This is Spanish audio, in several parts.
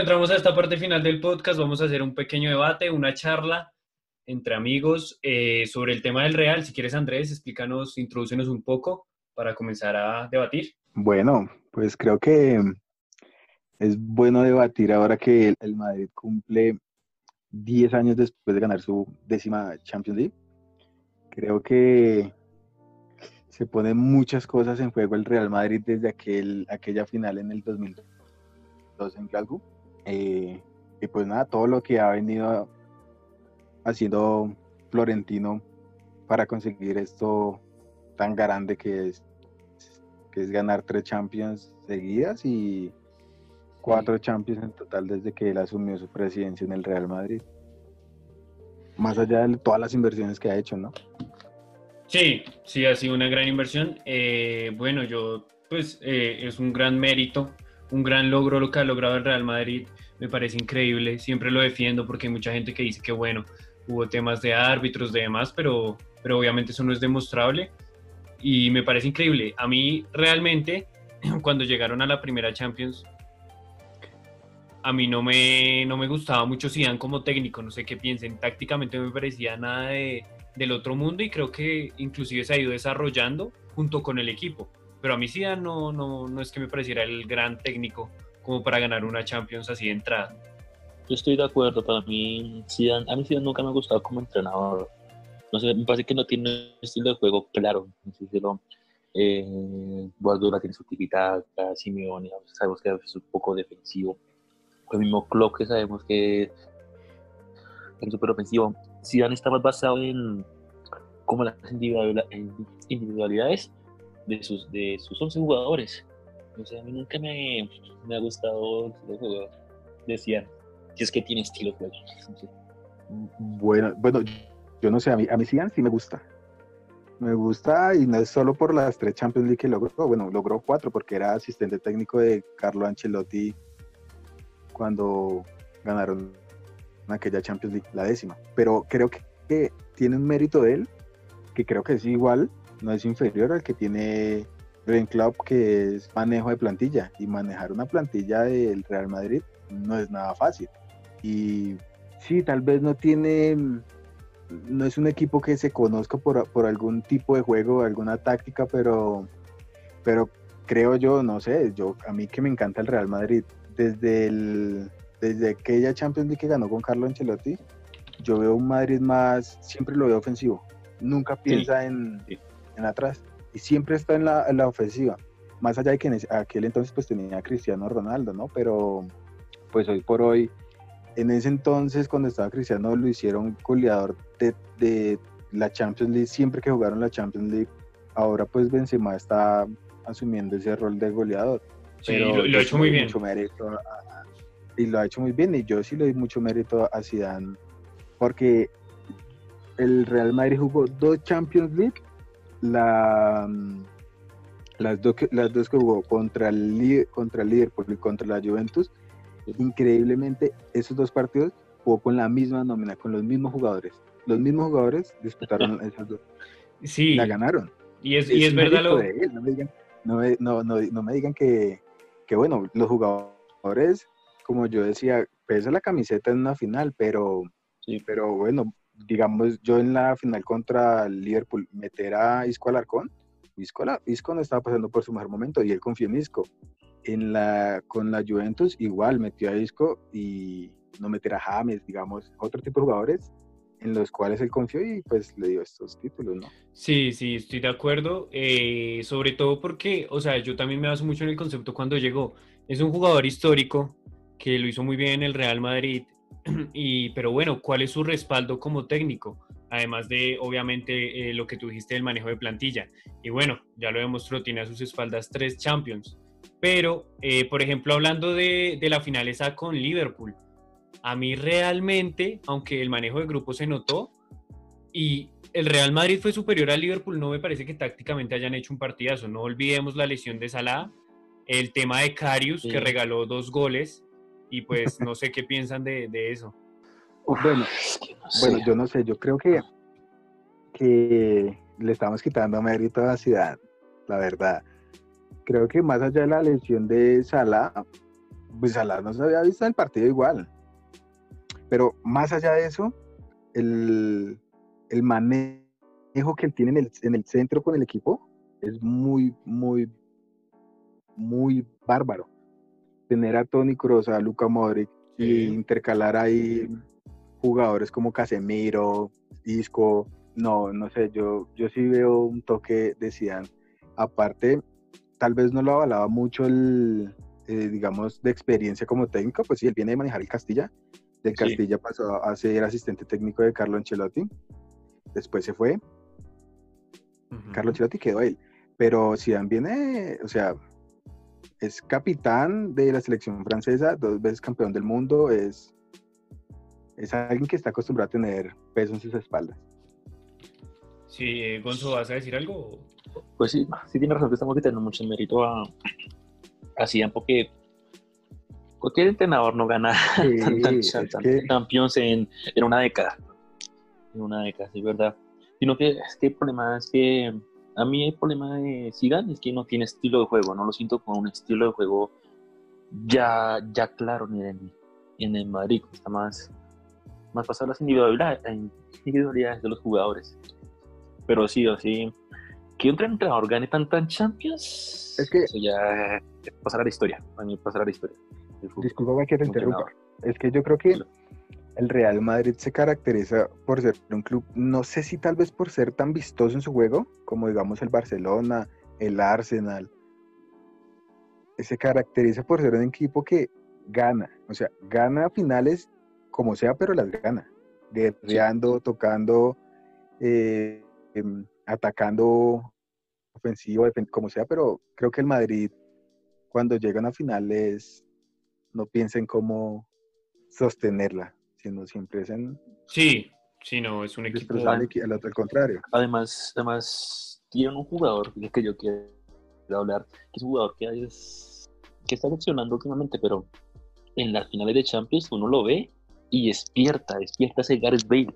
Entramos a esta parte final del podcast. Vamos a hacer un pequeño debate, una charla entre amigos eh, sobre el tema del Real. Si quieres, Andrés, explícanos, introdúcenos un poco para comenzar a debatir. Bueno, pues creo que es bueno debatir ahora que el Madrid cumple 10 años después de ganar su décima Champions League. Creo que se ponen muchas cosas en juego el Real Madrid desde aquel, aquella final en el 2002 en Glasgow. Eh, y pues nada, todo lo que ha venido haciendo Florentino para conseguir esto tan grande que es, que es ganar tres Champions seguidas y cuatro Champions en total desde que él asumió su presidencia en el Real Madrid. Más allá de todas las inversiones que ha hecho, ¿no? Sí, sí, ha sido una gran inversión. Eh, bueno, yo, pues, eh, es un gran mérito, un gran logro lo que ha logrado el Real Madrid. Me parece increíble, siempre lo defiendo porque hay mucha gente que dice que, bueno, hubo temas de árbitros, de demás, pero, pero obviamente eso no es demostrable. Y me parece increíble. A mí realmente, cuando llegaron a la primera Champions, a mí no me, no me gustaba mucho Zidane como técnico, no sé qué piensen, tácticamente me parecía nada de, del otro mundo y creo que inclusive se ha ido desarrollando junto con el equipo. Pero a mí Zidane no, no, no es que me pareciera el gran técnico como para ganar una Champions así de entrada. Yo estoy de acuerdo, para mí Zidane, a mí Zidane nunca me ha gustado como entrenador. No sé, me parece que no tiene un estilo de juego claro, no eh, Guardiola tiene su actividad, Simeone, sabemos que es un poco defensivo el mismo Klopp que sabemos que es súper ofensivo. Zidane está más basado en como las individualidades de sus, de sus 11 jugadores. O sea, a mí nunca me, me ha gustado el juego de Zidane. Si es que tiene estilo juego. Bueno, bueno, yo no sé, a mí, a mí Zidane sí me gusta. Me gusta y no es solo por las tres Champions League que logró, bueno, logró cuatro porque era asistente técnico de Carlo Ancelotti cuando ganaron aquella Champions League, la décima. Pero creo que, tiene un mérito de él, que creo que es igual, no es inferior al que tiene Ren Club, que es manejo de plantilla. Y manejar una plantilla del Real Madrid no es nada fácil. Y sí, tal vez no tiene, no es un equipo que se conozca por, por algún tipo de juego, alguna táctica, pero, pero creo yo, no sé, yo a mí que me encanta el Real Madrid, desde, el, desde aquella Champions League que ganó con Carlo Ancelotti, yo veo un Madrid más, siempre lo veo ofensivo, nunca piensa en, en, atrás y siempre está en la, en la, ofensiva. Más allá de que en aquel entonces pues tenía a Cristiano Ronaldo, ¿no? Pero pues hoy por hoy, en ese entonces cuando estaba Cristiano lo hicieron goleador de, de la Champions League, siempre que jugaron la Champions League, ahora pues Benzema está asumiendo ese rol de goleador. Sí, lo, ha hecho muy bien. y lo ha hecho muy bien. Y yo sí le doy mucho mérito a Zidane. Porque el Real Madrid jugó dos Champions League. La, las, dos las dos que jugó contra el, contra el Liverpool y contra la Juventus. Increíblemente, esos dos partidos jugó con la misma nómina, con los mismos jugadores. Los mismos jugadores disputaron esas dos. Sí. La ganaron. Y es, y es verdad lo... No me digan, no no, no, no me digan que, que bueno, los jugadores, como yo decía, pesa la camiseta en una final, pero, sí. pero bueno, digamos, yo en la final contra Liverpool, meter a Isco Alarcón, Isco, Isco no estaba pasando por su mejor momento y él confió en Isco. En la, con la Juventus igual metió a Isco y no meter a James, digamos, otro tipo de jugadores en los cuales él confió y pues le dio estos títulos, ¿no? Sí, sí, estoy de acuerdo, eh, sobre todo porque, o sea, yo también me baso mucho en el concepto cuando llegó. Es un jugador histórico que lo hizo muy bien en el Real Madrid, y, pero bueno, ¿cuál es su respaldo como técnico? Además de, obviamente, eh, lo que tú dijiste del manejo de plantilla. Y bueno, ya lo demostró, tiene a sus espaldas tres Champions. Pero, eh, por ejemplo, hablando de, de la final esa con Liverpool, a mí realmente, aunque el manejo de grupo se notó y el Real Madrid fue superior al Liverpool, no me parece que tácticamente hayan hecho un partidazo. No olvidemos la lesión de Salah, el tema de Carius, que regaló dos goles, y pues no sé qué piensan de, eso. Bueno, bueno, yo no sé, yo creo que, que le estamos quitando mérito a la ciudad, la verdad. Creo que más allá de la lesión de Salah, pues Salah no se había visto en el partido igual. Pero más allá de eso, el, el manejo que él tiene en el, en el centro con el equipo es muy, muy, muy bárbaro. Tener a Tony Kroos, a Luca Modric, y intercalar ahí jugadores como Casemiro, Isco, no, no sé, yo, yo sí veo un toque de Zidane. Aparte, tal vez no lo avalaba mucho el, eh, digamos, de experiencia como técnico, pues sí, él viene de manejar el Castilla. De Castilla pasó a ser asistente técnico de Carlo Ancelotti. Después se fue. Carlo Ancelotti quedó él. Pero Zidane viene, o sea, es capitán de la selección francesa, dos veces campeón del mundo, es, es alguien que está acostumbrado a tener peso en sus espaldas. Sí, eh, Gonzo, ¿vas a decir algo? Pues sí, sí tiene razón que estamos quitando mucho mérito a, a porque cualquier entrenador no gana tantos Champions en, en, una década. En una década, sí, verdad. Sino que es que el problema es que a mí el problema de Zidane es que no tiene estilo de juego, no lo siento con un estilo de juego ya, ya claro ni en, en el Madrid, está más, más pasado las individualidades, individualidades de los jugadores. Pero sí o sí, que un entrenador gane tantas Champions, es que, eso ya pasará la historia, a mí pasará la historia. Disculpa que te interrumpa, es que yo creo que el Real Madrid se caracteriza por ser un club, no sé si tal vez por ser tan vistoso en su juego, como digamos el Barcelona, el Arsenal. Se caracteriza por ser un equipo que gana, o sea, gana finales como sea, pero las gana. Guerreando, tocando, eh, em, atacando ofensivo, como sea, pero creo que el Madrid, cuando llegan a finales, no piensen cómo sostenerla sino siempre es en... Sí, sí, no, es un equipo... Al, otro, al contrario. Además, además, tiene un jugador que yo quiero hablar, que es un jugador que, es, que está funcionando últimamente, pero en las finales de Champions uno lo ve y despierta, despierta ese Gareth Bale.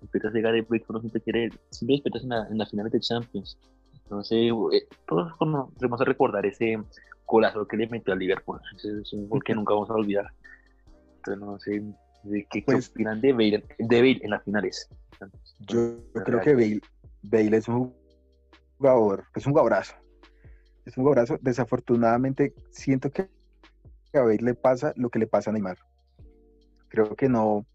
Despierta ese Gareth Bale que uno siempre quiere, siempre despierta en, en las finales de Champions. Entonces, eh, todos vamos a recordar ese colazo que le metió al Liverpool. Es un gol que nunca vamos a olvidar. Entonces, no sé, ¿De qué, pues, opinan de Bale, en las finales? Yo, creo que Bale, Bale es un jugador, es un jugadorazo. Es un jugadorazo. Desafortunadamente, siento que a Bale le pasa lo que le pasa a Neymar. Creo que no,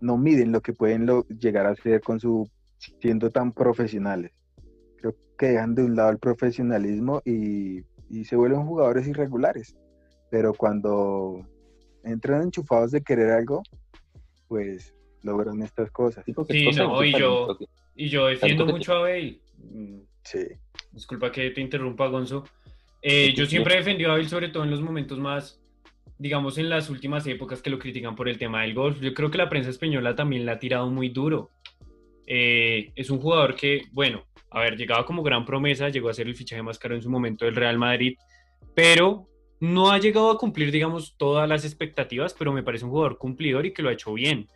no miden lo que pueden llegar a hacer con su siendo tan profesionales. Creo que dejan de un lado el profesionalismo y, y se vuelven jugadores irregulares. Pero cuando entran enchufados de querer algo, pues logran estas cosas. Sí, no, y yo, y yo defiendo mucho a Bale. Mm, sí. Disculpa que te interrumpa, Gonzo. Eh, yo siempre he defendido a Bale, sobre todo en los momentos más, digamos, en las últimas épocas que lo critican por el tema del golf. Yo creo que la prensa española también la ha tirado muy duro. Eh, es un jugador que, bueno, a ver, llegaba como gran promesa, llegó a ser el fichaje más caro en su momento del Real Madrid, pero no ha llegado a cumplir, digamos, todas las expectativas, pero me parece un jugador cumplidor y que lo ha hecho bien.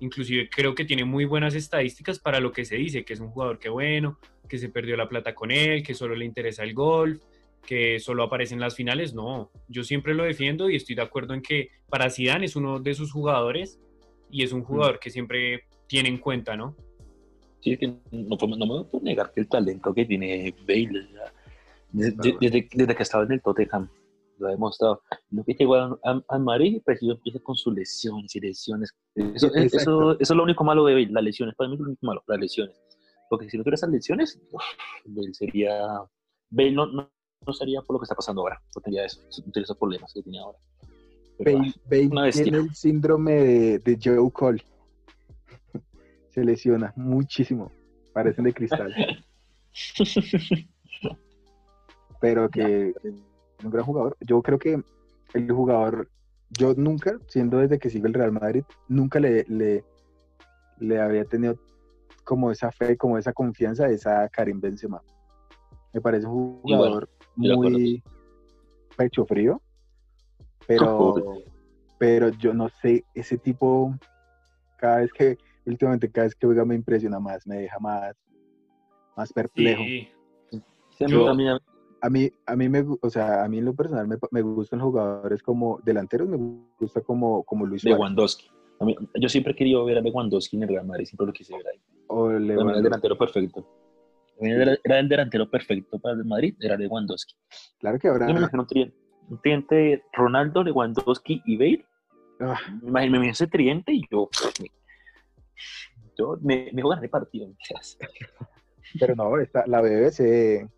Inclusive creo que tiene muy buenas estadísticas para lo que se dice, que es un jugador que bueno, que se perdió la plata con él, que solo le interesa el golf, que solo aparece en las finales. No, yo siempre lo defiendo y estoy de acuerdo en que para Zidane es uno de sus jugadores y es un mm. jugador que siempre tiene en cuenta, ¿no? Sí, que no, me puedo negar que el talento que tiene Bale desde, desde que estaba en el Tottenham lo ha demostrado. Lo que llegó a, a, Madrid, pues empieza con sus lesiones y lesiones. Eso, eso, es lo único malo de Bale, las lesiones. Para mí es lo único malo, las lesiones. Porque si no tuviera esas lesiones, Bale sería. Bale no, no, no, sería por lo que está pasando ahora. No tendría, eso, no tendría esos problemas que tiene ahora. Bale, Bale tiene el síndrome de, de Joe Cole. Se lesiona muchísimo. Parecen de cristal. Pero que un gran jugador. Yo creo que el jugador, yo nunca, siendo desde que sigo el Real Madrid, nunca le, le, le había tenido como esa fe, como esa confianza de esa Karim Benzema. Me parece un jugador muy pecho frío, pero, pero yo no sé, ese tipo, cada vez que, últimamente cada vez que juega me impresiona más, me deja más, más perplejo. Sí. Yo, A mí, a mí me, o sea, a mí en lo personal me, me gustan jugadores como delanteros, me gusta como, como Luis. Lewandowski. A mí, yo siempre he querido ver a Lewandowski en el Real Madrid, siempre lo quise ver ahí. O Era el delantero perfecto. Era era el delantero perfecto para el Madrid, era Lewandowski. Claro que ahora. Yo me imagino un triente Ronaldo, Lewandowski y Bale. Ah, Me imagino, ese triente y yo, yo me, me ganar el partido. pero no, esta, la BBC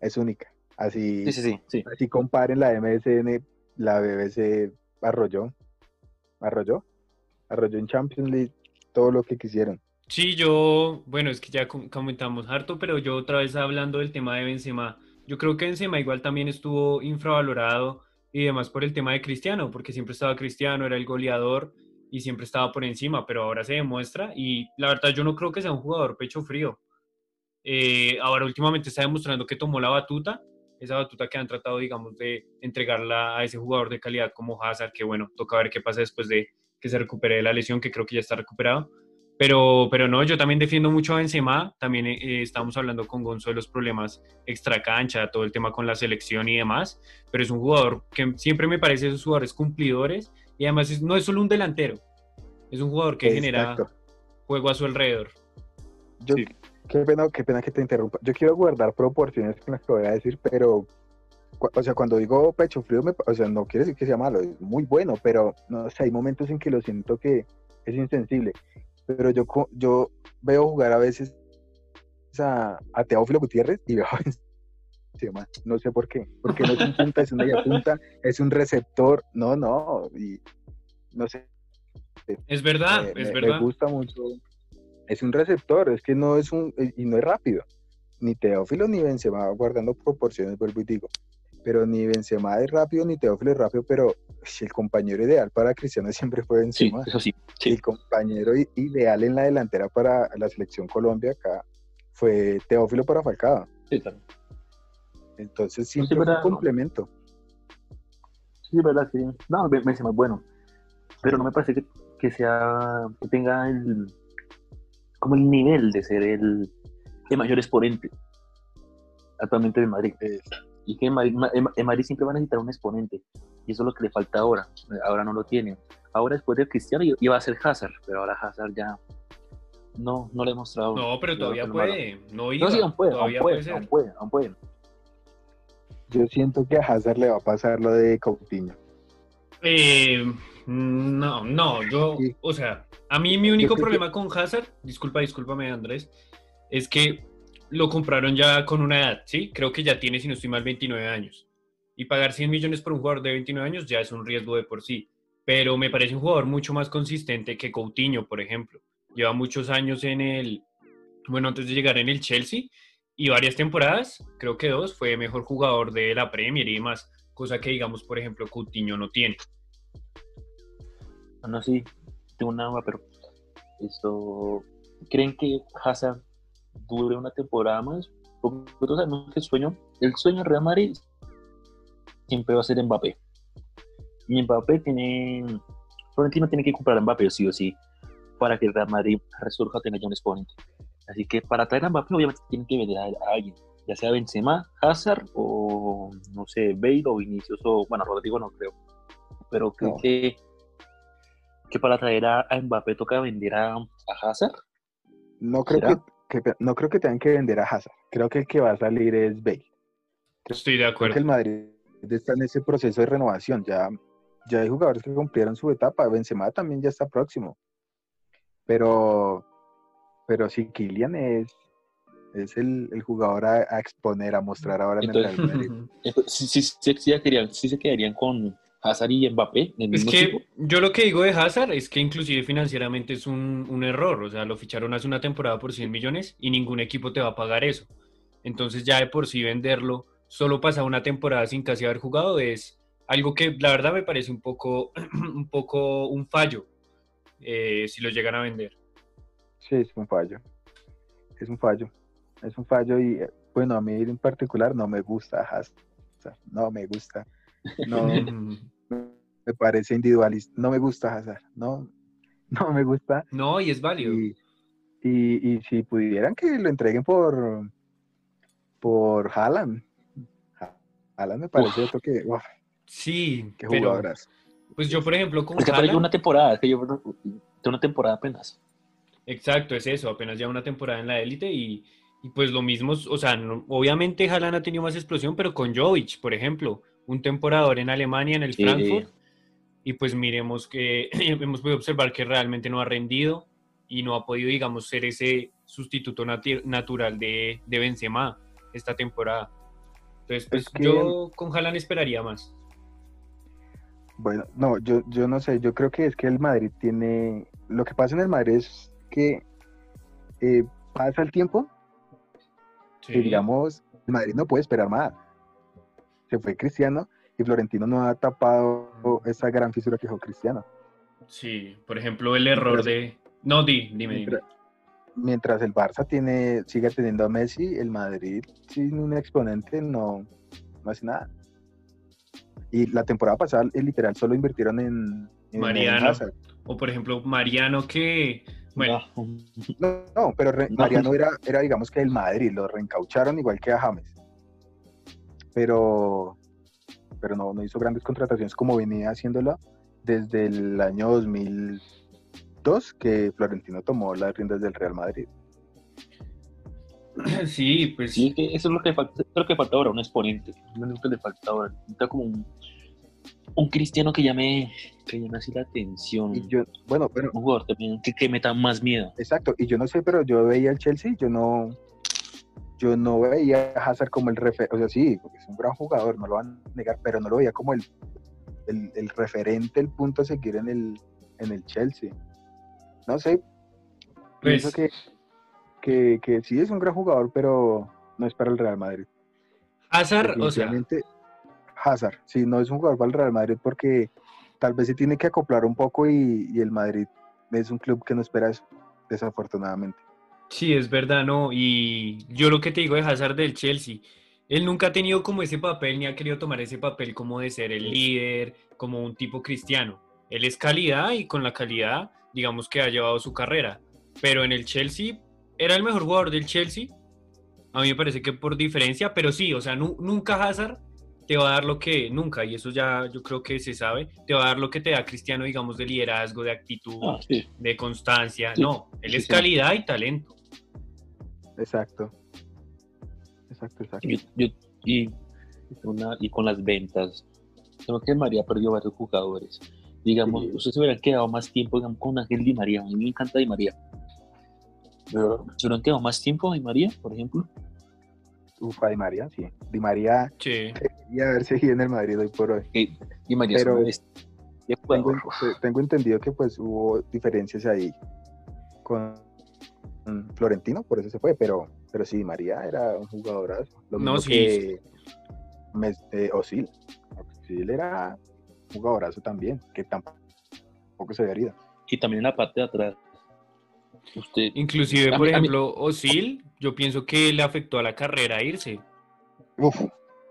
es única. Así, Sí, sí, sí, sí. así comparen la MSN, la BBC arrolló, arrolló, arrolló en Champions League todo lo que quisieron. Sí, yo, bueno, es que ya com- comentamos harto, pero yo otra vez hablando del tema de Benzema, yo creo que Benzema igual también estuvo infravalorado y demás por el tema de Cristiano, porque siempre estaba Cristiano, era el goleador y siempre estaba por encima, pero ahora se demuestra y la verdad yo no creo que sea un jugador pecho frío. Eh, ahora últimamente está demostrando que tomó la batuta, esa batuta que han tratado, digamos, de entregarla a ese jugador de calidad como Hazard, que bueno, toca ver qué pasa después de que se recupere de la lesión, que creo que ya está recuperado. Pero, pero no, yo también defiendo mucho a Benzema. También eh, estamos hablando con Gonzo de los problemas extracancha, todo el tema con la selección y demás. Pero es un jugador que siempre me parece esos jugadores cumplidores y además es- no es solo un delantero, es un jugador que genera Exacto. juego a su alrededor. Yo, Sí. Qué, pena, qué pena que te interrumpa. Yo quiero guardar proporciones con las que voy a decir, pero, o sea, cuando digo pecho frío, me o sea, no quiere decir que sea malo, es muy bueno, pero no sé, hay momentos en que lo siento que es insensible. Pero yo, yo veo jugar a veces a, a Teófilo Gutiérrez y veo a Benzema. No sé por qué, porque no es un punta, es una media punta, es un receptor, no, no, y no sé, Es verdad, es me- me verdad. gusta mucho. Es un receptor, es que no es un, y no es rápido. Ni Teófilo ni Benzema, guardando proporciones, vuelvo y digo. Pero ni Benzema es rápido, ni Teófilo es rápido, pero si el compañero ideal para Cristiano siempre fue Sí, Benzema. eso sí. sí. El compañero ideal en la delantera para la selección Colombia acá fue Teófilo para Falcao. Sí, claro. Entonces siempre fue verdad, un ¿no? complemento. Sí, es verdad, sí. No, me parece más bueno. Pero no me parece que, que sea, que tenga el, como el nivel de ser el, el mayor exponente actualmente de Madrid. Es- Y que en Madrid, ma- en Madrid siempre va a necesitar un exponente. Y eso es lo que le falta ahora. Ahora no lo tiene. Ahora después de Cristiano iba a ser Hazard, pero ahora Hazard ya no, no le ha mostrado. No, pero todavía malo. puede. No iba. No, sí, aún puede, aún todavía puede, puede aún puede, aún puede. Yo siento que a Hazard le va a pasar lo de Coutinho. Eh, no, no, yo, o sea, a mí mi único que- problema con Hazard, disculpa, discúlpame Andrés, es que lo compraron ya con una edad, ¿sí? Creo que ya tiene, si no estoy mal, 29 años. Y pagar 100 millones por un jugador de 29 años ya es un riesgo de por sí. Pero me parece un jugador mucho más consistente que Coutinho, por ejemplo. Lleva muchos años en el, bueno, antes de llegar en el Chelsea y varias temporadas, creo que dos, fue mejor jugador de la Premier y demás, cosa que digamos, por ejemplo, Coutinho no tiene. No, sí, tengo una pero esto, ¿creen que Hazard dure una temporada más? Porque nosotros sabemos que el sueño, el sueño Real Madrid siempre va a ser Mbappé. Y Mbappé tiene, Florentino tiene que comprar a Mbappé sí o sí, para que Real Madrid resurja, tenga ya un exponente. Así que para traer a Mbappé obviamente tienen que vender a alguien, ya sea Benzema, Hazard o, no sé, Bale o Vinicius o, bueno, Rodrigo no creo. Pero creo No. que que para traer a, a Mbappé toca vender a, a Hazard. No creo ¿Será? que, que- no creo que tengan que vender a Hazard. Creo que el que va a salir es Bale. Estoy de Creo acuerdo. que el Madrid está en ese proceso de renovación. Ya, ya hay jugadores que cumplieron su etapa. Benzema también ya está próximo. Pero, pero sí, Kylian es, es el, el jugador a, a exponer, a mostrar ahora en el Entonces- Real Madrid. Entonces, Sí, sí, sí, sí se quedarían, sí se quedarían con Hazard y Mbappé en el Es mismo que yo lo que digo de Hazard es que inclusive financieramente es un, un error. O sea, lo ficharon hace una temporada por 100 millones y ningún equipo te va a pagar eso. Entonces ya de por sí venderlo, solo pasar una temporada sin casi haber jugado es algo que la verdad me parece un poco un, poco un fallo eh, si lo llegan a vender. Sí, es un fallo. Es un fallo. Es un fallo y, eh, bueno, a mí en particular no me gusta Hazard. No me gusta. No, me parece individualista. No me gusta Hazard. No, no me gusta. No, y es válido. Y, y, y si pudieran que lo entreguen por por Haaland. Haaland me parece otro que, uf, Sí, qué pero jugadoras. pues yo, por ejemplo, con Es que apenas lleva Haaland- una temporada, es que yo una temporada apenas. Exacto, es eso, apenas ya una temporada en la élite y, y pues lo mismo, o sea, no- obviamente Haaland ha tenido más explosión, pero con Jovic, por ejemplo, un temporador en Alemania, en el Sí. Frankfurt, y pues miremos que hemos podido observar que realmente no ha rendido y no ha podido, digamos, ser ese sustituto nati- natural de, de Benzema esta temporada. Entonces, pues Es que- yo con Haaland esperaría más. Bueno, no, yo, yo no sé, yo creo que es que el Madrid tiene, lo que pasa en el Madrid es que eh, pasa el tiempo Sí. y digamos, el Madrid no puede esperar más. Se fue Cristiano y Florentino no ha tapado esa gran fisura que dejó Cristiano. Sí, por ejemplo, el error de... No, di, dime, dime. Mientras, el Barça tiene, sigue teniendo a Messi, el Madrid sin un exponente no, no hace nada. Y la temporada pasada, eh, literal, solo invirtieron en, en Mariano. O por ejemplo, Mariano que... Bueno, No. No, pero re-. Mariano era, era, digamos que el Madrid, lo reencaucharon igual que a James. Pero, pero no, no hizo grandes contrataciones como venía haciéndolo desde el año 2002 que Florentino tomó las riendas del Real Madrid. sí, pues Sí, es que eso es lo que falta, eso es lo que falta ahora, un exponente. Lo que le falta ahora. Necesita como un, un cristiano que llame, que llame así la atención. Y yo, bueno, bueno, un jugador también que, que meta más miedo. exacto, y yo no sé, pero yo veía el Chelsea, yo no, yo no veía a Hazard como el referente, o sea, sí, porque es un gran jugador, no lo van a negar, pero no lo veía como el, el, el referente, el punto a seguir en el, en el Chelsea. No sé, pienso Pues- que, que, que sí es un gran jugador, pero no es para el Real Madrid. Hazard, o sea, Hazard, sí, no es un jugador para el Real Madrid porque tal vez se tiene que acoplar un poco y, y el Madrid es un club que no espera eso, desafortunadamente. sí, es verdad, ¿no? Y yo lo que te digo de Hazard del Chelsea, él nunca ha tenido como ese papel, ni ha querido tomar ese papel como de ser el líder, como un tipo cristiano. Él es calidad y con la calidad, digamos que ha llevado su carrera. Pero en el Chelsea, era el mejor jugador del Chelsea. A mí me parece que por diferencia, pero sí, o sea, nu- nunca Hazard te va a dar lo que, nunca, y eso ya yo creo que se sabe, te va a dar lo que te da Cristiano, digamos, de liderazgo, de actitud, Ah, sí. de constancia. Sí, No, él sí, es sí. calidad y talento. Exacto. Exacto, exacto. Yo- yo- y, una- y con las ventas, creo que María perdió varios jugadores. Digamos, Sí. ustedes se hubieran quedado más tiempo digamos, con Ángel Di María. A mí me encanta Di María. Pero, ¿Se hubieran quedado más tiempo Di María, por ejemplo? Ufa, Di María, sí. Di María Sí. debería haber seguido en el Madrid hoy por hoy. Di María Pero- es. Y Tengo, jugador. tengo entendido que pues hubo diferencias ahí con Florentino, por eso se fue, pero, pero sí, Di María era un jugadorazo. Lo No, sí. que Mes- eh, Osil. Osil era un jugadorazo también, que tampoco se había herido. Y también en la parte de atrás. Usted, Inclusive, por mí- ejemplo, Osil, yo pienso que le afectó a la carrera irse. Uf,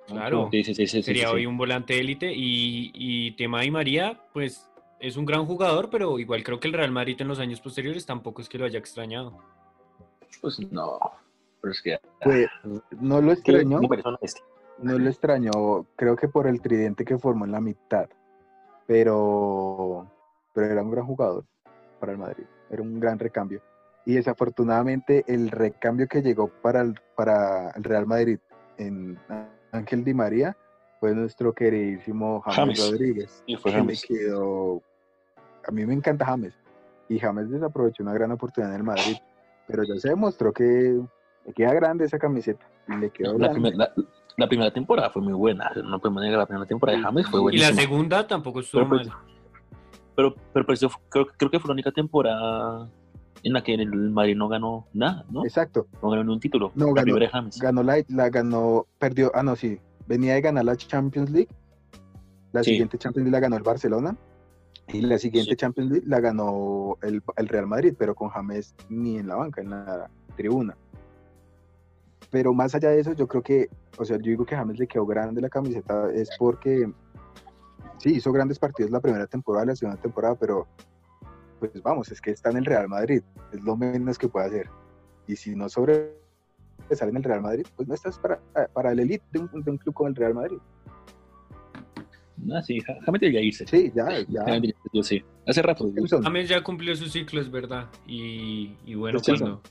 Claro. Sí, sí, sí, sí, sí, Sería sí. hoy un volante élite y, y tema de María, pues es un gran jugador, pero igual creo que el Real Madrid en los años posteriores tampoco es que lo haya extrañado. Pues no. Pero es que. pues, no lo extrañó, no lo extrañó, creo que por el tridente que formó en la mitad, pero, pero era un gran jugador para el Madrid, era un gran recambio. Y desafortunadamente el recambio que llegó para el, para el Real Madrid en Ángel Di María fue nuestro queridísimo James, James. Rodríguez. Sí, fue que le James. quedó- A mí me encanta James. Y James desaprovechó una gran oportunidad en el Madrid. Pero ya se demostró que le queda grande esa camiseta. Y le quedó La, primer- la- la primera temporada fue muy buena. No podemos negar la primera temporada de James fue Y la buenísima. segunda tampoco estuvo Pero, pues, mal. Pero, pero, pues, creo, creo que fue la única temporada en la que el Madrid no ganó nada, ¿no? Exacto. No ganó ni un título. No, ganó- James. Ganó la, la ganó, perdió, ah no, sí, venía de ganar la Champions League. La Sí. siguiente Champions League la ganó el Barcelona. Y la siguiente Sí. Champions League la ganó el, el Real Madrid, pero con James ni en la banca, en la tribuna. Pero más allá de eso, yo creo que, o sea, yo digo que James le quedó grande la camiseta, es porque sí, hizo grandes partidos la primera temporada, la segunda temporada, pero pues vamos, es que está en el Real Madrid, es lo menos que puede hacer. Y si no sobre sale en el Real Madrid, pues no estás para, para el elite de un, de un club como el Real Madrid. Ah, sí, Ja- James debería irse. Sí, ya, ya. James Yo sí. Hace rato. James ya cumplió su ciclo, es verdad. Y, y bueno, Es cierto.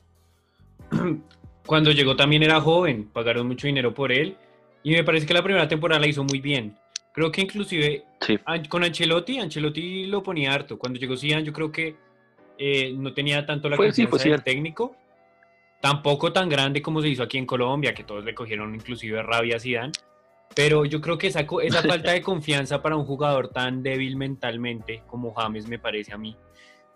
cuando, cuando llegó también era joven, pagaron mucho dinero por él. Y me parece que la primera temporada la hizo muy bien. Creo que inclusive Sí. Con Ancelotti, Ancelotti lo ponía harto. Cuando llegó Zidane, yo creo que eh, no tenía tanto la sí, confianza fue del cierto. técnico. Tampoco tan grande como se hizo aquí en Colombia, que todos le cogieron inclusive rabia a Zidane. Pero yo creo que esa, esa falta de confianza para un jugador tan débil mentalmente como James, me parece a mí,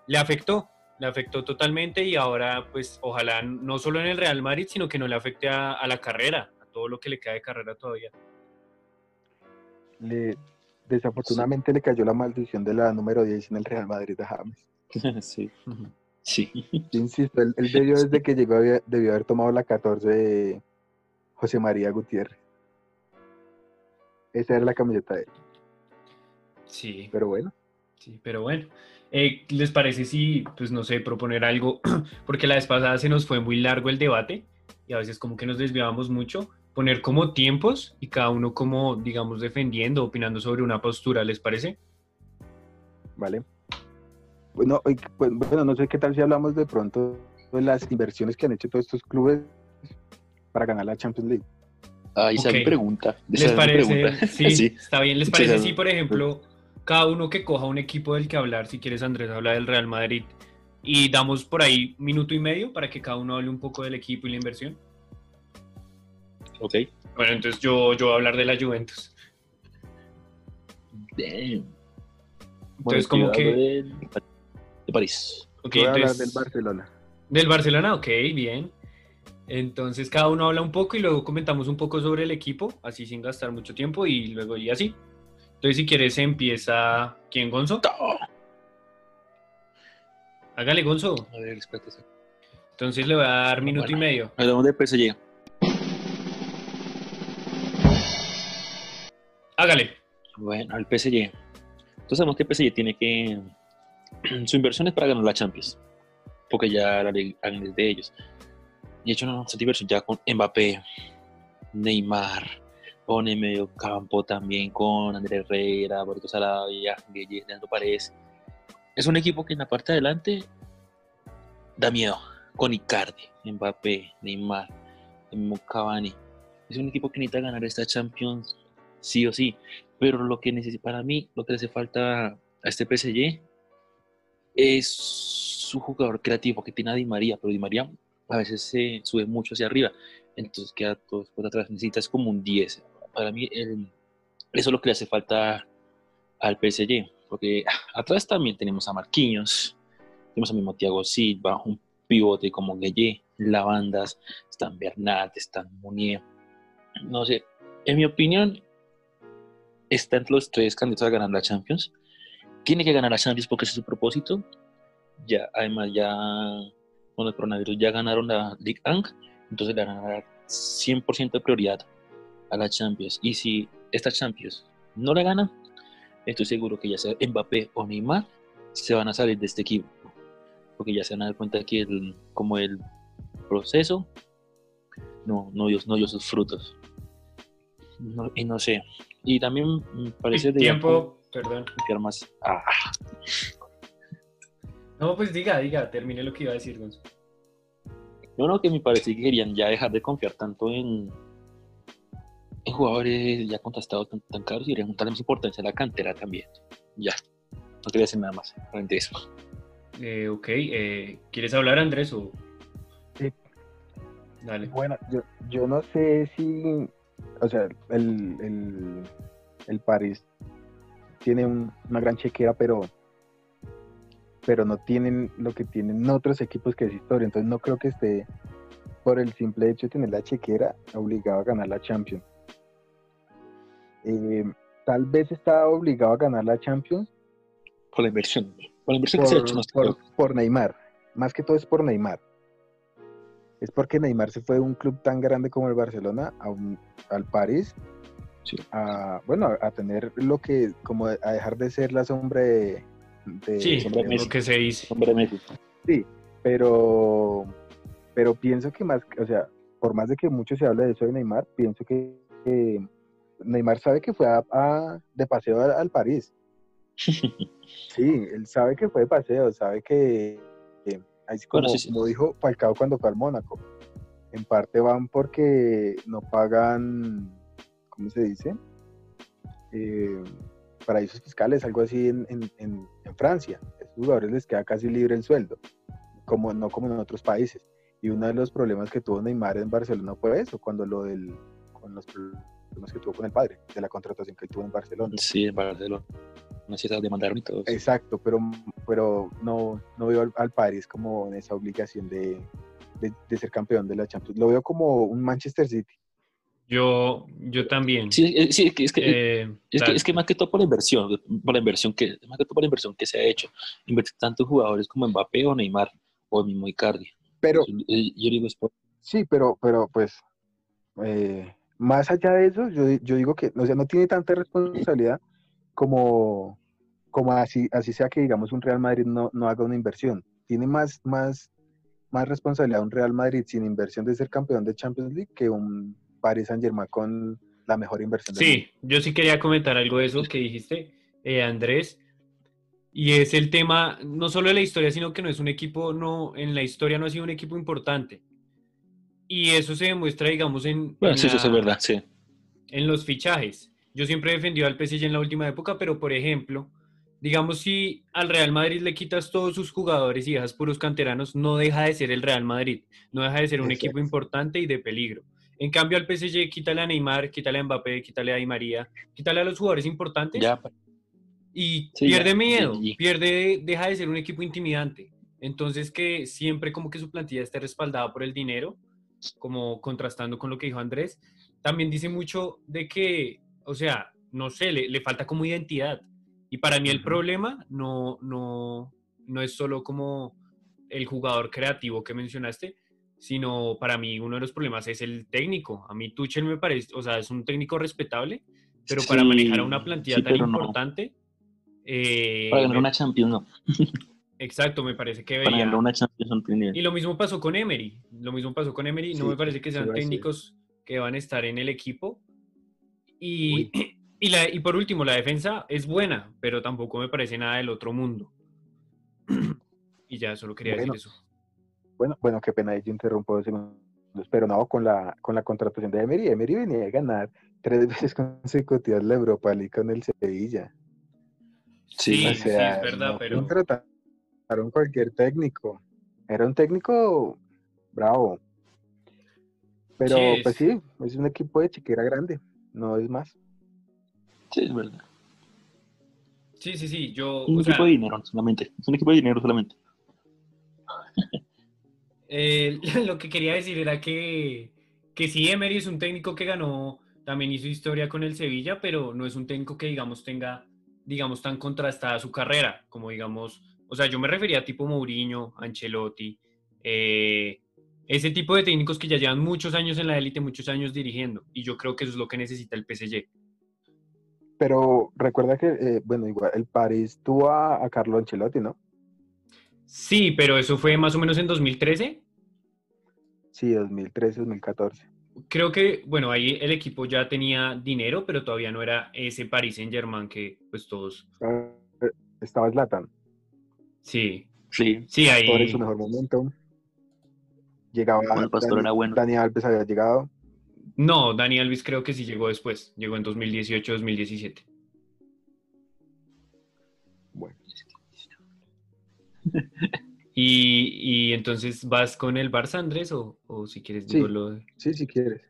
le afectó. Le afectó totalmente y ahora, pues, ojalá no solo en el Real Madrid, sino que no le afecte a, a la carrera, a todo lo que le queda de carrera todavía. Le- desafortunadamente le cayó la maldición de la número 10 en el Real Madrid a James. sí. Sí. Yo insisto, él, él debió desde que llegó había- debió haber tomado la 14 de José María Gutiérrez. Esa era la camiseta de él. Sí. Pero bueno, Sí, pero bueno, eh, ¿les parece si, pues no sé, proponer algo? Porque la vez pasada se nos fue muy largo el debate y a veces como que nos desviábamos mucho. Poner como tiempos y cada uno como, digamos, defendiendo, opinando sobre una postura, ¿les parece? ¿vale? Bueno, pues, bueno, no sé qué tal si hablamos de pronto de las inversiones que han hecho todos estos clubes para ganar la Champions League. Ah, esa es mi Ok. pregunta. Esa ¿Les parece? pregunta. Sí, Sí. está bien. ¿Les Sí, parece si, por ejemplo, cada uno que coja un equipo del que hablar, si quieres Andrés, habla del Real Madrid y damos por ahí minuto y medio para que cada uno hable un poco del equipo y la inversión? Ok. Bueno, entonces yo, yo voy a hablar de la Juventus. Damn. Entonces, Bueno, como que... De, de París. Ok, Voy a entonces- del Barcelona. Del Barcelona, ok, bien. Entonces cada uno habla un poco y luego comentamos un poco sobre el equipo, así sin gastar mucho tiempo y luego y así. Entonces si quieres empieza... ¿Quién, Gonzo? Hágale, Gonzo. A ver, espérate. Entonces le voy a dar minuto y medio. Hablamos de PSG. Hágale. Bueno, el PSG. Entonces sabemos que el PSG tiene que... Su inversión es para ganar la Champions. Porque ya la liga es de ellos. Y he hecho una bastante inversión ya con Mbappé, Neymar, pone medio campo también con Andrés Herrera, Borito Sarabia, Guille, Leandro Paredes. Es un equipo que en la parte de adelante da miedo. Con Icardi, Mbappé, Neymar, Cavani. Es un equipo que necesita ganar esta Champions sí o sí. Pero lo que necesita, para mí, lo que le hace falta a este PSG es su jugador creativo que tiene a Di María, pero Di María a veces se sube mucho hacia arriba, entonces queda todo por atrás. Necesitas como un 10. Para mí, eso es lo que le hace falta al PSG, porque atrás también tenemos a Marquinhos, tenemos a mismo Thiago Silva, un pivote como Gueye, Lavandas, están Bernat, están Munier. No sé, en mi opinión, está entre los tres candidatos a ganar la Champions. Tiene que ganar la Champions porque ese es su propósito. Ya, además, ya con el coronavirus ya ganaron la Ligue 1, entonces le van a dar 100% de prioridad a la Champions. Y si esta Champions no la ganan, estoy seguro que ya sea Mbappé o Neymar se van a salir de este equipo. Porque ya se van a dar cuenta que el, como el proceso no, no, dio, no dio sus frutos. No- y no sé. Y también me parece de Tiempo, perdón. confiar más. Ah, No, pues diga, diga, termine lo que iba a decir, Gonzo. yo no que me parece que querían ya dejar de confiar tanto en, en jugadores ya contrastados tan, tan caros y querían darle más importancia a la cantera también. Ya. No quería decir nada más. Realmente eso. Eh, ok, eh, ¿quieres hablar, Andrés? O... Sí. Dale. Bueno, yo, yo no sé si, o sea, el, el, el París tiene un- una gran chequera, pero, pero no tienen lo que tienen otros equipos que es historia. Entonces no creo que esté, por el simple hecho de tener la chequera, obligado a ganar la Champions. Eh, tal vez está obligado a ganar la Champions Por la inversión. Por la inversión que se ha hecho. por Neymar. Más que todo es por Neymar. Es porque Neymar se fue de un club tan grande como el Barcelona a un- al París. Sí. A, bueno, a, a tener lo que, como a dejar de ser la sombra de... de- Sí, Sombra de- Messi. lo que se dice. Hombre, Messi. Sí, pero, pero pienso que más, o sea, por más de que mucho se hable de eso de Neymar, pienso que, que Neymar sabe que fue a, de paseo al, París. sí, él sabe que fue de paseo, sabe que, así como, como dijo Falcao cuando fue al Mónaco, en parte van porque no pagan, ¿cómo se dice? Eh, paraísos fiscales, algo así en, en, Francia. A esos jugadores les queda casi libre el sueldo, como, no como en otros países. Y uno de los problemas que tuvo Neymar en Barcelona fue eso, cuando lo del, con los problemas que tuvo con el padre, de la contratación que tuvo en Barcelona. Sí, en Barcelona. No sé si demandaron y todo. Exacto, pero, pero no, no veo al, al París como en esa obligación de, de, ser campeón de la Champions. Lo veo como un Manchester City. Yo, yo también. Sí, eh, sí es, que, eh, es, que, es que más que todo por la inversión, por la inversión que, más que todo por la inversión que se ha hecho. Invertir tantos jugadores como Mbappé o Neymar o el mismo Icardi. Pero, eh, yo digo Sí, pero, pero pues, más allá de eso, yo, yo, digo que, o sea, no tiene tanta responsabilidad como, como así, así sea que, digamos, un Real Madrid no, no haga una inversión. Tiene más, más más responsabilidad un Real Madrid sin inversión de ser campeón de Champions League que un Paris Saint Germain con la mejor inversión. Sí, yo sí quería comentar algo de eso que dijiste, eh, Andrés. Y es el tema, no solo de la historia, sino que no es un equipo, no, en la historia no ha sido un equipo importante. Y eso se demuestra, digamos, en... Bueno, sí, eso es verdad, sí. En los fichajes. Yo siempre he defendido al PSG en la última época, pero por ejemplo, digamos, si al Real Madrid le quitas todos sus jugadores y dejas puros canteranos, no deja de ser el Real Madrid, no deja de ser un equipo importante y de peligro. En cambio, al PSG, quítale a Neymar, quítale a Mbappé, quítale a Di María, quítale a los jugadores importantes y pierde miedo, pierde, deja de ser un equipo intimidante. Entonces, que siempre como que su plantilla esté respaldada por el dinero, como contrastando con lo que dijo Andrés, también dice mucho de que, o sea, no sé, le falta como identidad y para mí el problema no, no, no es solo como el jugador creativo que mencionaste, sino para mí uno de los problemas es el técnico. A mí Tuchel me parece, o sea, es un técnico respetable, pero para manejar a una plantilla tan importante... Eh, para ganar una Champions, no. Exacto, me parece que Para ganar una Champions Y lo mismo pasó con Emery. Lo mismo pasó con Emery. no me parece que sean técnicos que van a estar en el equipo. Y, Y, la, y por último, la defensa es buena, pero tampoco me parece nada del otro mundo. y ya, solo quería decir eso. Bueno, bueno, qué pena, yo interrumpo dos segundos. Pero no, con la, con la contratación de Emery, Emery venía a ganar tres veces consecutivas la Europa League con el Sevilla. Sí, sí, es verdad, pero... Contrataron cualquier técnico. Era un técnico bravo. Pero, pues sí, es un equipo de chiquera grande, no es más. Sí, es verdad. Sí, sí, sí. Yo, un equipo de dinero solamente. Es un equipo de dinero solamente. lo que quería decir era que, que sí, Emery es un técnico que ganó, también hizo historia con el Sevilla, pero no es un técnico que, digamos, tenga, digamos, tan contrastada su carrera, como, digamos, o sea, yo me refería a tipo Mourinho, Ancelotti, eh, ese tipo de técnicos que ya llevan muchos años en la élite, muchos años dirigiendo, y yo creo que eso es lo que necesita el PSG. Pero recuerda que, eh, bueno, igual el París tuvo a, Carlo Ancelotti, ¿no? Sí, pero eso fue más o menos en 2013. Sí, 2013, 2014. Creo que, bueno, ahí el equipo ya tenía dinero, pero todavía no era ese Paris Saint Germain que pues todos... Estaba Zlatan. Sí. Sí. Sí, ahí... Por su mejor momento. Llegaba... Dani, Dani Alves había llegado. No, Dani Alves creo que sí llegó después. Llegó en 2018-2017. Bueno. y, y, entonces, ¿vas con el Barça, Andrés? O, o si quieres, digo lo Sí, si quieres.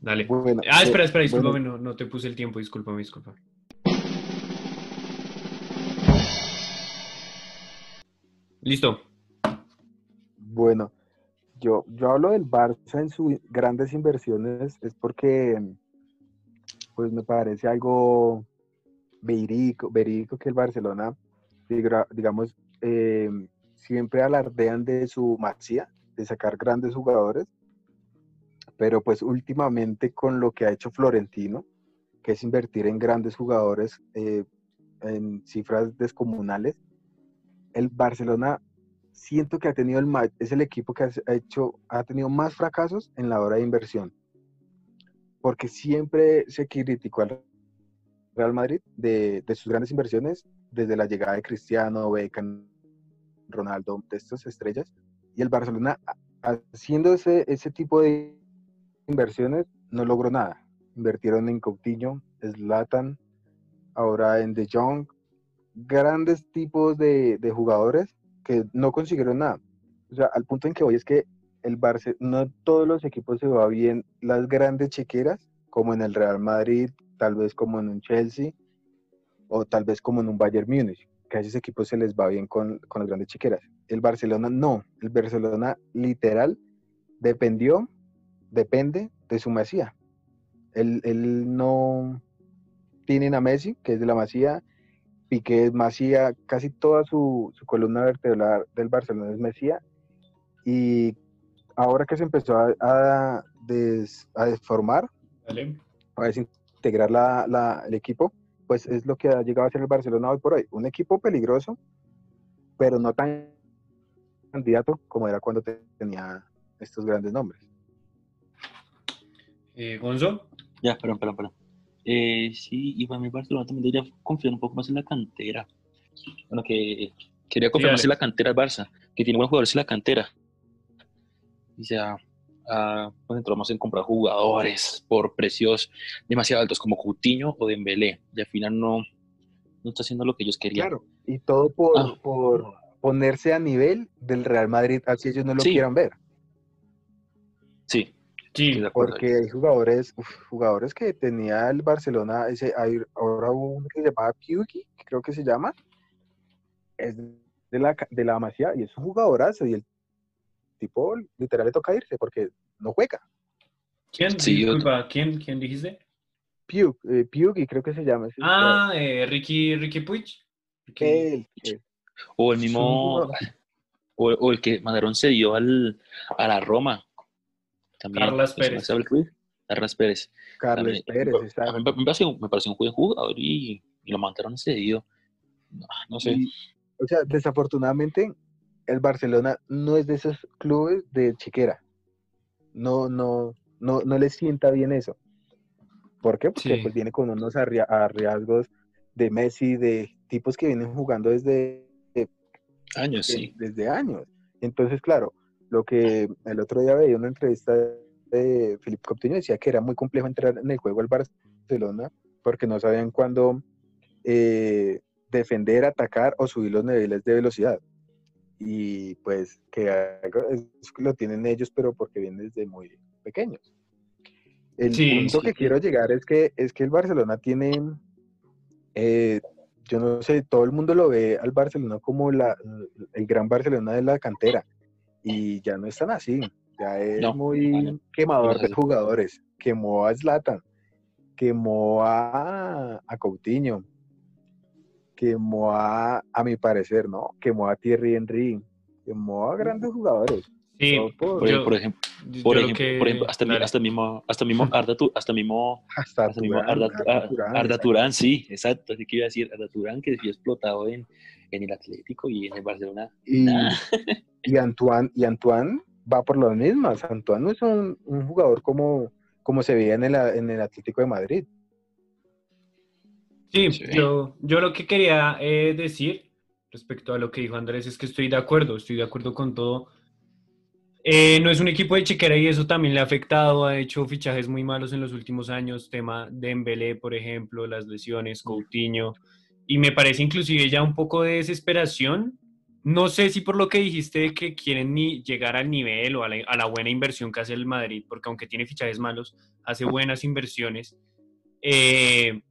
Dale. ah, espera, espera, discúlpame, no, no te puse el tiempo, discúlpame, discúlpame. Listo. Bueno, yo, yo hablo del Barça en sus grandes inversiones es porque pues me parece algo verídico, que el Barcelona, digamos, eh, siempre alardean de su maxia, de sacar grandes jugadores, pero pues últimamente con lo que ha hecho Florentino, que es invertir en grandes jugadores eh, en cifras descomunales, el Barcelona siento que ha tenido el es el equipo que ha hecho ha tenido más fracasos en la hora de inversión. porque siempre se criticó al Real Madrid de, de sus grandes inversiones desde la llegada de Cristiano, Beckham, Ronaldo, de estas estrellas, y el Barcelona haciendo ese, ese tipo de inversiones no logró nada. Invirtieron en Coutinho, Zlatan, ahora en De Jong, grandes tipos de, de jugadores que no consiguieron nada. O sea, al punto en que hoy es que el Barça, no todos los equipos se va bien las grandes chequeras, como en el Real Madrid, tal vez como en un Chelsea, o tal vez como en un Bayern Múnich, que a esos equipos se les va bien con, con las grandes chequeras. El Barcelona no, el Barcelona literal dependió, depende de su Masía. Él, él no tiene a Messi, que es de la Masía, Piqué es Masía, casi toda su, su columna vertebral del Barcelona es Mesía, y ahora que se empezó a, a, des, a desformar, Vale. a desintegrar la, la, el equipo, pues es lo que ha llegado a ser el Barcelona hoy por hoy. Un equipo peligroso, pero no tan candidato como era cuando tenía estos grandes nombres. Eh, Gonzo. Ya, perdón, perdón, perdón. Eh, sí, y para mí Barcelona también debería confiar un poco más en la cantera. Bueno, que quería confiar Sí, más en la cantera del Barça, que tiene buenos jugadores en la cantera. Y ya, ah, nos entramos en comprar jugadores por precios demasiado altos, como Coutinho o Dembélé. Y al final no, no está haciendo lo que ellos querían. Claro, y todo por, Ah. por ponerse a nivel del Real Madrid, así ellos no lo Sí. quieran ver. Sí, Sí, estoy de acuerdo. Porque hay jugadores, uf, jugadores que tenía el Barcelona, ese, hay ahora uno que se llama Piuki, creo que se llama, es de la, de la Masía y es un jugadorazo y el tipo literal le toca irse porque no juega. ¿Quién? Sí, yo- Disculpa, ¿quién, ¿quién dijiste? Piuk, eh, Piuki creo que se llama. Ah, eh, Ricky, Ricky Puig. Ricky- él. O el mismo, o, o el que mandaron se dio al, a la Roma. También. Carlas ¿cómo se llama Pérez. Carlas Pérez. También. Pérez, A mí exacto. me, me pareció, me pareció un buen jugador y, y lo mandaron cedido. No, no sé. Y, o sea, desafortunadamente, el Barcelona no es de esos clubes de chiquera. No, no, no, no le sienta bien eso. ¿Por qué? Porque Sí. pues viene con unos arriesgos de Messi, de tipos que vienen jugando desde, Años, de- sí. desde años. Entonces, claro, lo que el otro día veía una entrevista de Felipe Coutinho decía que era muy complejo entrar en el juego al Barcelona porque no sabían cuándo eh, defender, atacar o subir los niveles de velocidad. Y pues que lo tienen ellos, pero porque vienen desde muy pequeños. El Sí, punto sí. que quiero llegar es que, es que el Barcelona tiene, eh, yo no sé, todo el mundo lo ve al Barcelona como la, el gran Barcelona de la cantera. Y ya no es tan así. Ya es No, muy quemador de jugadores. Quemó a Zlatan, quemó a, a Coutinho, quemó a, a mi parecer, ¿no? Quemó a Thierry Henry, quemó a grandes jugadores. Sí, por- yo- por ejemplo, por lo ejemplo, que- por ejemplo, hasta, dale. hasta mismo, hasta mismo Arda, hasta mismo, Hasta hasta mismo Turán, Arda, Arda Arda- Turán, Arda exacto. Turán, sí, exacto, así que iba a decir Arda Turán, que fue explotado en, en el Atlético y en el Barcelona. Y, Nah. y Antoine, y Antoine va por las mismas. Antoine no es un, un jugador como, como se veía en el, en el Atlético de Madrid. Sí, Sí. Yo, yo lo que quería eh, decir respecto a lo que dijo Andrés es que estoy de acuerdo, estoy de acuerdo con todo. Eh, no es un equipo de chequera y eso también le ha afectado, ha hecho fichajes muy malos en los últimos años, tema de Dembélé, por ejemplo, las lesiones, Coutinho, y me parece inclusive ya un poco de desesperación. No sé si por lo que dijiste de que quieren ni llegar al nivel o a la, a la buena inversión que hace el Madrid, porque aunque tiene fichajes malos, hace buenas inversiones. Eh,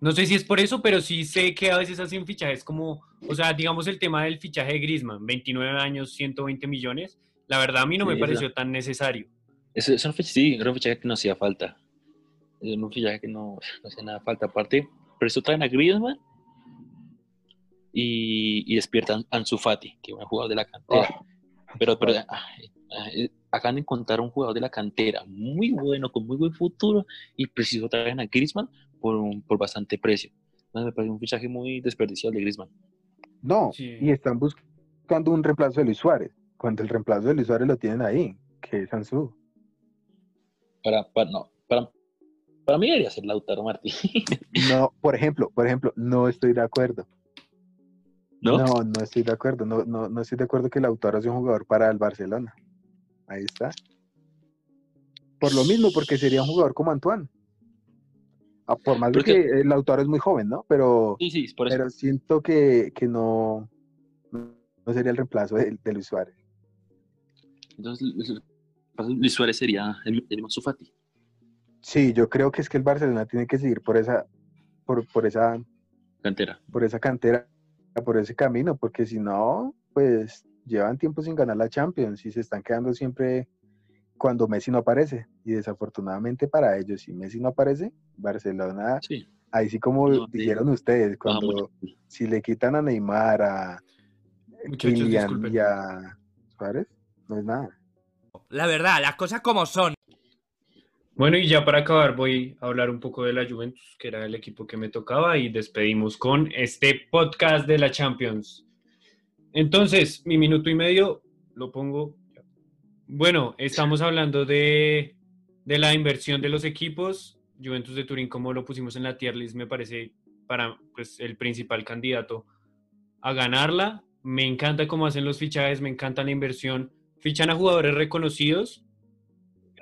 no sé si es por eso, pero sí sé que a veces hacen fichajes como, o sea, digamos el tema del fichaje de Griezmann, 29 años, 120 millones. La verdad a mí no Sí, me eso. pareció tan necesario. Eso, eso no fue, sí, era un fichaje que no hacía falta. Era un fichaje que no, no hacía nada falta. Aparte, pero eso traen a Griezmann y, y despiertan a Ansu Fati, que es un jugador de la cantera. pero pero ah, ah, eh, acaban de encontrar un jugador de la cantera muy bueno, con muy buen futuro, y preciso traen a Griezmann por, un- por bastante precio. Entonces, me parece un fichaje muy desperdiciado de Griezmann. No, Sí. y están buscando un reemplazo de Luis Suárez, cuando el reemplazo de Luis Suárez lo tienen ahí, que es Ansu. Para, para, no, para, Para mí debería ser Lautaro Martín. No, por ejemplo, por ejemplo, no estoy de acuerdo. ¿No? No, no estoy de acuerdo. No, no, no estoy de acuerdo que Lautaro sea un jugador para el Barcelona. Ahí está. Por lo mismo, porque sería un jugador como Antoine. Ah, por más de que el Lautaro es muy joven, ¿no? Pero, Sí, sí, por eso. pero siento que, que no, no sería el reemplazo de, de Luis Suárez. Entonces, Luis Suárez sería el, el. Sí, yo creo que es que el Barcelona tiene que seguir por esa, por, por esa, Cantera. por esa cantera, por ese camino, porque si no, pues llevan tiempo sin ganar la Champions y se están quedando siempre cuando Messi no aparece. Y desafortunadamente para ellos, si Messi no aparece, Barcelona, Sí. ahí sí como No, sí. dijeron ustedes, cuando si le quitan a Neymar, a Muchachos, Kylian disculpen. y a Suárez, no es nada. La verdad, las cosas como son. Bueno, y ya para acabar voy a hablar un poco de la Juventus, que era el equipo que me tocaba, y despedimos con este podcast de la Champions. Entonces, mi minuto y medio lo pongo. Bueno, estamos hablando de, de la inversión de los equipos. Juventus de Turín, como lo pusimos en la tier list, me parece para pues, el principal candidato a ganarla. Me encanta cómo hacen los fichajes, me encanta la inversión. Fichan a jugadores reconocidos,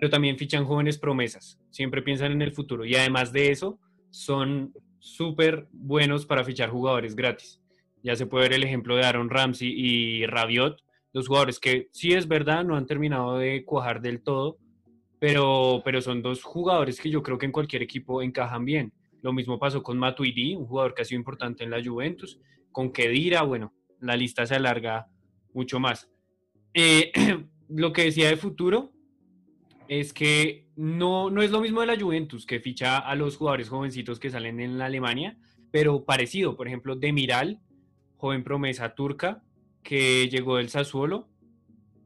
pero también fichan jóvenes promesas. Siempre piensan en el futuro. Y además de eso, son súper buenos para fichar jugadores gratis. Ya se puede ver el ejemplo de Aaron Ramsey y Rabiot, dos jugadores que sí es verdad, no han terminado de cuajar del todo, pero, pero son dos jugadores que yo creo que en cualquier equipo encajan bien. Lo mismo pasó con Matuidi, un jugador que ha sido importante en la Juventus, con Kedira, bueno, la lista se alarga mucho más. Eh, lo que decía de futuro es que no, no es lo mismo de la Juventus, que ficha a los jugadores jovencitos que salen en la Alemania, pero parecido, por ejemplo, Demiral, joven promesa turca, que llegó del Sassuolo,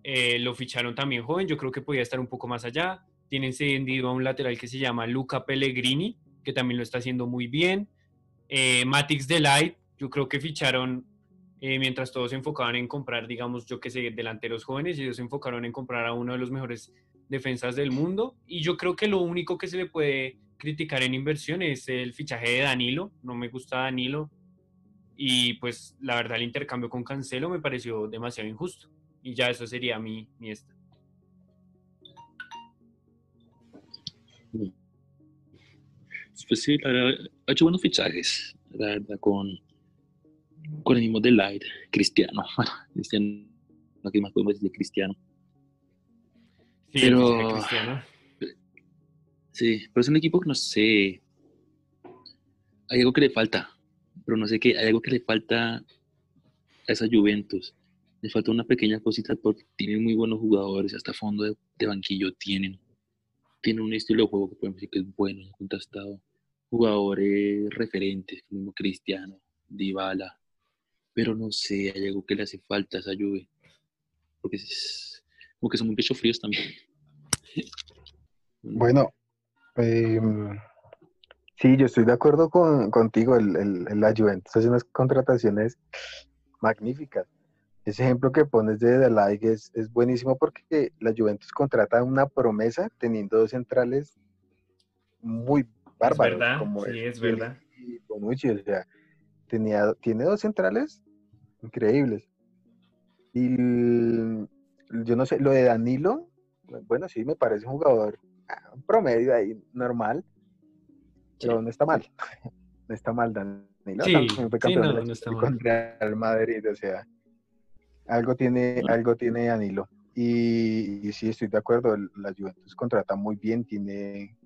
eh, lo ficharon también joven, yo creo que podía estar un poco más allá. Tienen cedido a un lateral que se llama Luca Pellegrini, que también lo está haciendo muy bien. Eh, Matix Delight, yo creo que ficharon eh, mientras todos se enfocaban en comprar, digamos, yo que sé, delanteros jóvenes, ellos se enfocaron en comprar a uno de los mejores defensas del mundo. Y yo creo que lo único que se le puede criticar en inversión es el fichaje de Danilo. No me gusta Danilo. Y pues la verdad el intercambio con Cancelo me pareció demasiado injusto. Y ya eso sería mi, mi esta. Pues sí, ha hecho buenos fichajes, la verdad, con, con el mismo Delight, Cristiano. Cristiano, no qué más podemos decir de Cristiano. Sí, Pero-. Sí, pero es un equipo que no sé. Hay algo que le falta, pero no sé qué. Hay algo que le falta a esa Juventus. Le falta una pequeña cosita porque tienen muy buenos jugadores, hasta fondo de, de banquillo tienen. Tienen un estilo de juego que podemos decir que es bueno, contrastado. Jugadores referentes, como Cristiano, Dybala. Pero no sé, hay algo que le hace falta a esa Juve. Porque es, como que son muy pecho fríos también. Bueno, eh, sí, yo estoy de acuerdo con, contigo. El, el- el- la Juventus hace unas contrataciones magníficas. Ese ejemplo que pones de Ligt es, es buenísimo porque la Juventus contrata una promesa teniendo dos centrales muy bárbaros. verdad, como sí, es verdad. Y Bonucci, o sea, tenía, tiene dos centrales increíbles. Y el- yo no sé, lo de Danilo, bueno, sí, me parece un jugador ah, promedio ahí, normal, pero no está mal. No está mal, Danilo. Sí, fue sí, no, no está Champions mal. Real Madrid, o sea, algo tiene, No. algo tiene Danilo. Y, y sí, estoy de acuerdo, el- la Juventus contrata muy bien, tiene...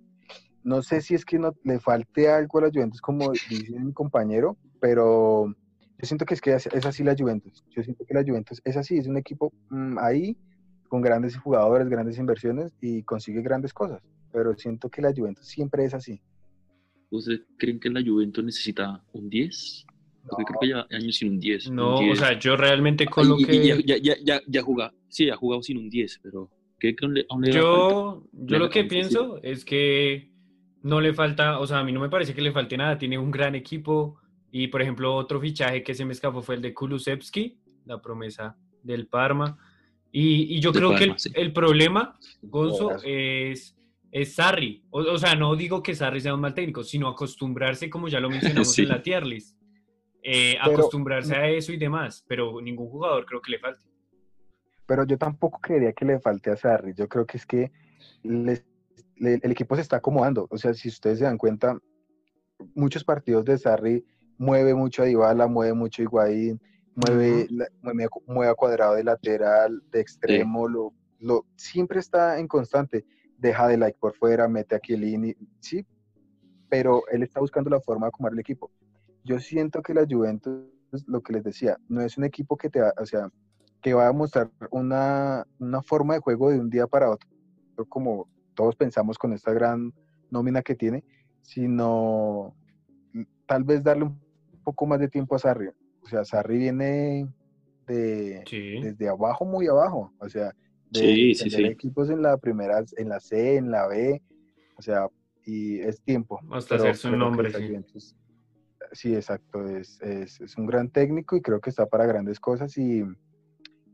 No sé si es que no le falte algo a la Juventus, como dice mi compañero, pero yo siento que es que es, así la Juventus. Yo siento que la Juventus es así, es un equipo mm, ahí con grandes jugadores, grandes inversiones y consigue grandes cosas. Pero siento que la Juventus siempre es así. ¿Ustedes creen que la Juventus necesita un 10? Porque creo que ya años sin un 10. un No, o 10. sea, yo realmente con Ay, lo y- y ya, que... ya, ya, ya, ya juega, sí, ha jugado sin un 10, pero ¿cree que aún le, aún le? Yo, yo lo que pienso es que no le falta, o sea, a mí no me parece que le falte nada, tiene un gran equipo y, por ejemplo, otro fichaje que se me escapó fue el de Kulusevski, la promesa del Parma. Y, y yo Del creo que el, Parma, sí. el problema, Gonzo, es es Sarri. O, o sea, no digo que Sarri sea un mal técnico, sino acostumbrarse, como ya lo mencionamos Sí. en la tier list. Eh, Pero- acostumbrarse a eso y demás, pero ningún jugador creo que le falte. Pero yo tampoco creería que le falte a Sarri. Yo creo que es que les- le- el equipo se está acomodando. O sea, si ustedes se dan cuenta, muchos partidos de Sarri mueve mucho a Dybala, mueve mucho a Higuaín, mueve, la- mueve, mueve a Cuadrado de lateral, de extremo, lo, lo, siempre está en constante. Deja de like por fuera, mete a Chiellini, sí, pero él está buscando la forma de acomodar el equipo. Yo siento que la Juventus, lo que les decía, no es un equipo que te, va- o sea, que va a mostrar una, una forma de juego de un día para otro, como todos pensamos con esta gran nómina que tiene, sino mm, tal vez darle un poco más de tiempo a Sarri. O sea, Sarri viene de, Sí. desde abajo, muy abajo. O sea, de Sí, sí, tener sí. equipos en la primera, en la C, en la B, o sea, y es tiempo. Hasta pero hacerse un nombre, sí. Juventus- sí, exacto, es, es, es un gran técnico y creo que está para grandes cosas y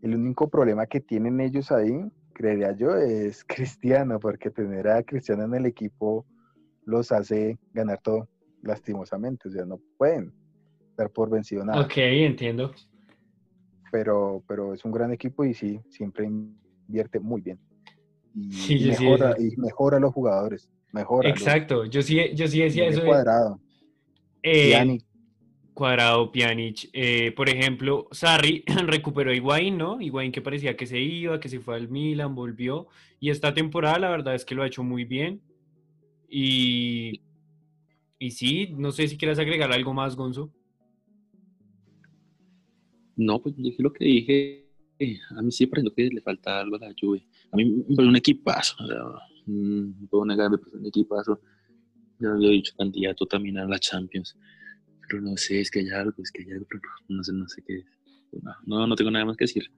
el único problema que tienen ellos ahí, creería yo, es Cristiano, porque tener a Cristiano en el equipo los hace ganar todo, lastimosamente, o sea, no pueden dar por vencido nada, Ok, entiendo. pero, pero es un gran equipo y sí, siempre invierte muy bien. Y, Sí, y yo sí, mejora, y mejora a los jugadores, mejora. los- Exacto, yo sí, yo sí decía eso. cuadrado, eh, Pjanic, Cuadrado, Pjanic, eh, por ejemplo, Sarri recuperó a Higuaín, ¿no? Higuaín que parecía que se iba, que se fue al Milan, volvió. Y esta temporada la verdad es que lo ha hecho muy bien. Y, y sí, no sé si quieras agregar algo más, Gonzo. No, pues dije lo que dije. A mí sí parece que le falta algo a la Juve. A mí me parece un equipazo. mm, No puedo negar, me parece un equipazo. Ya había dicho, candidato también a la Champions. Pero no sé, es que hay algo, es que hay algo, pero no, sé, no sé qué. No, no, tengo nada más que decir.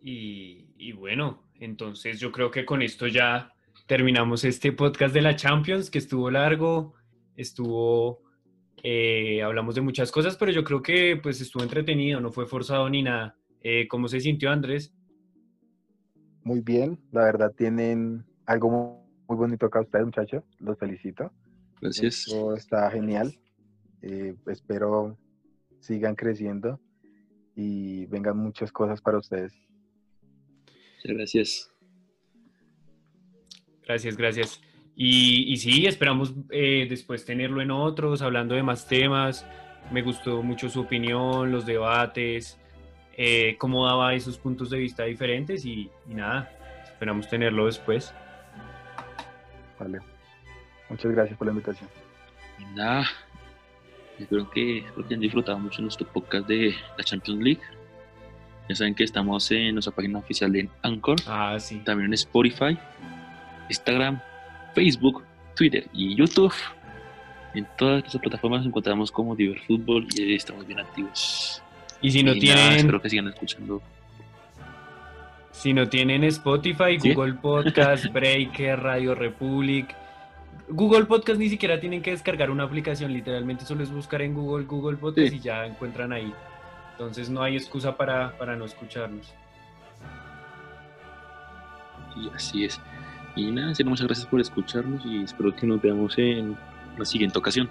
Y bueno, entonces yo creo que con esto ya terminamos este podcast de la Champions, que estuvo largo, estuvo, eh, hablamos de muchas cosas, pero yo creo que pues estuvo entretenido, no fue forzado ni nada. Eh, ¿cómo se sintió Andrés? muy bien, la verdad tienen algo muy, bonito acá ustedes, muchachos, los felicito. Gracias. Esto está genial. Eh, espero sigan creciendo y vengan muchas cosas para ustedes. Muchas gracias. Gracias, gracias. Y, y sí, esperamos eh, después tenerlo en otros, hablando de más temas. Me gustó mucho su opinión, los debates, eh, cómo daba esos puntos de vista diferentes y, y nada, esperamos tenerlo después. Vale. Muchas gracias por la invitación. Y nada, espero que, espero que hayan disfrutado mucho nuestro podcast de la Champions League. Ya saben que estamos en nuestra página oficial de Anchor, Ah, sí. también en Spotify, Instagram, Facebook, Twitter y YouTube. En todas estas plataformas nos encontramos como Diver Fútbol y ahí estamos bien activos. Y si no Y nada, tienen, espero que sigan escuchando. si no tienen Spotify, ¿Sí? Google Podcast, Breaker, Radio Republic, Google Podcast ni siquiera tienen que descargar una aplicación, literalmente solo es buscar en Google Google Podcast Sí. y ya encuentran ahí. Entonces no hay excusa para, para no escucharnos. Y así es. Y nada, muchas gracias por escucharnos y espero que nos veamos en la siguiente ocasión.